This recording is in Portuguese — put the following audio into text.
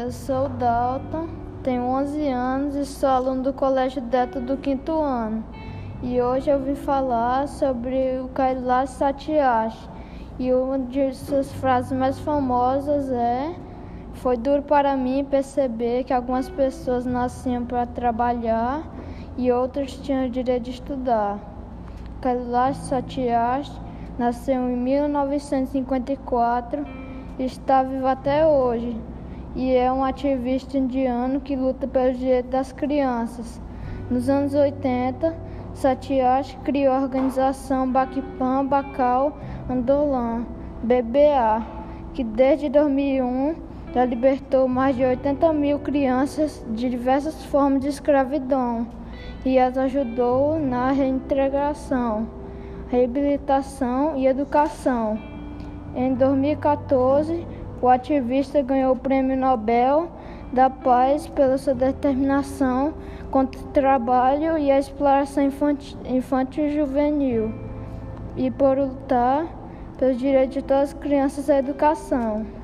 Eu sou Dalton, tenho 11 anos e sou aluno do Colégio Deto do quinto ano. E hoje eu vim falar sobre o Kailash Satyarthi. E uma de suas frases mais famosas é: Foi duro para mim perceber que algumas pessoas nasciam para trabalhar e outras tinham o direito de estudar. Kailash Satyarthi nasceu em 1954 e está vivo até hoje e é um ativista indiano que luta pelos direitos das crianças. Nos anos 80, Satyarthi criou a organização Bakpan Bakal Andolan, BBA, que desde 2001 já libertou mais de 80 mil crianças de diversas formas de escravidão e as ajudou na reintegração, reabilitação e educação. Em 2014, o ativista ganhou o Prêmio Nobel da Paz pela sua determinação contra o trabalho e a exploração infantil e juvenil e por lutar pelos direitos de todas as crianças à educação.